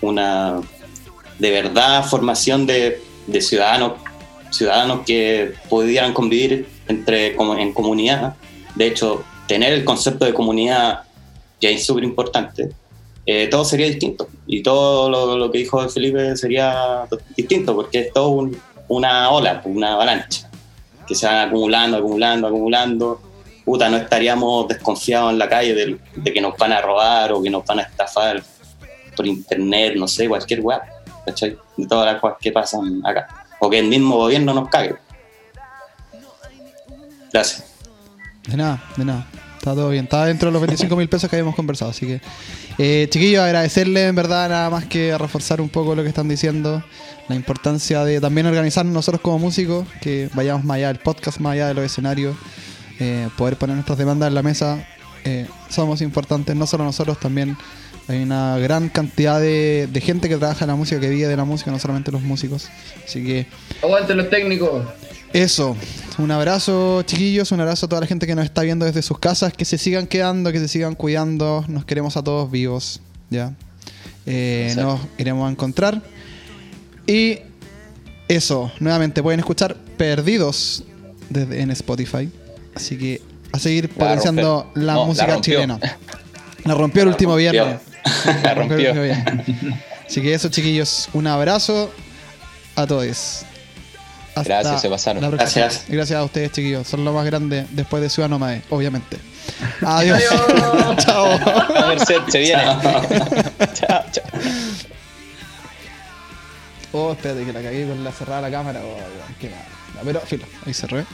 Speaker 4: una de verdad formación de, de ciudadanos, ciudadanos que pudieran convivir entre, en comunidad. De hecho, tener el concepto de comunidad ya es súper importante, eh, todo sería distinto. Y todo lo, lo, que dijo Felipe sería distinto, porque es todo un, una ola, una avalancha, que se van acumulando, acumulando, acumulando. Puta, no estaríamos desconfiados en la calle de, que nos van a robar o que nos van a estafar por internet, no sé, cualquier web, ¿cachai? De todas las cosas que pasan acá. O que el mismo gobierno nos cague. Gracias.
Speaker 1: De nada, de nada. Está todo bien. Está dentro de los 25 mil pesos que habíamos conversado. Así que, eh, chiquillos, agradecerles en verdad nada más que reforzar un poco lo que están diciendo. La importancia de también organizarnos nosotros como músicos, que vayamos más allá del podcast, más allá de los escenarios, eh, poder poner nuestras demandas en la mesa. Eh, somos importantes, no solo nosotros, también hay una gran cantidad de, de, gente que trabaja en la música, que vive de la música, no solamente los músicos. Así que.
Speaker 2: Aguante los técnicos.
Speaker 1: Eso, un abrazo chiquillos, un abrazo a toda la gente que nos está viendo desde sus casas, que se sigan quedando, que se sigan cuidando, nos queremos a todos vivos, ¿ya? Eh, nos iremos a encontrar. Y eso, nuevamente pueden escuchar Perdidos desde, en Spotify, así que a seguir potenciando la, la no, música la chilena. La rompió el último
Speaker 3: rompió.
Speaker 1: viernes.
Speaker 3: La rompió.
Speaker 1: Así que eso chiquillos, un abrazo a todos.
Speaker 3: Hasta Gracias, se pasaron.
Speaker 4: Gracias.
Speaker 1: Gracias a ustedes, chiquillos. Son lo más grande después de Ciudad Nómade, obviamente. Adiós. chao.
Speaker 3: A ver, se, se viene. chao, chao.
Speaker 1: Oh, espérate que la cagué con la cerrada la cámara. Oh, qué mal. Pero, filo, ahí cerré.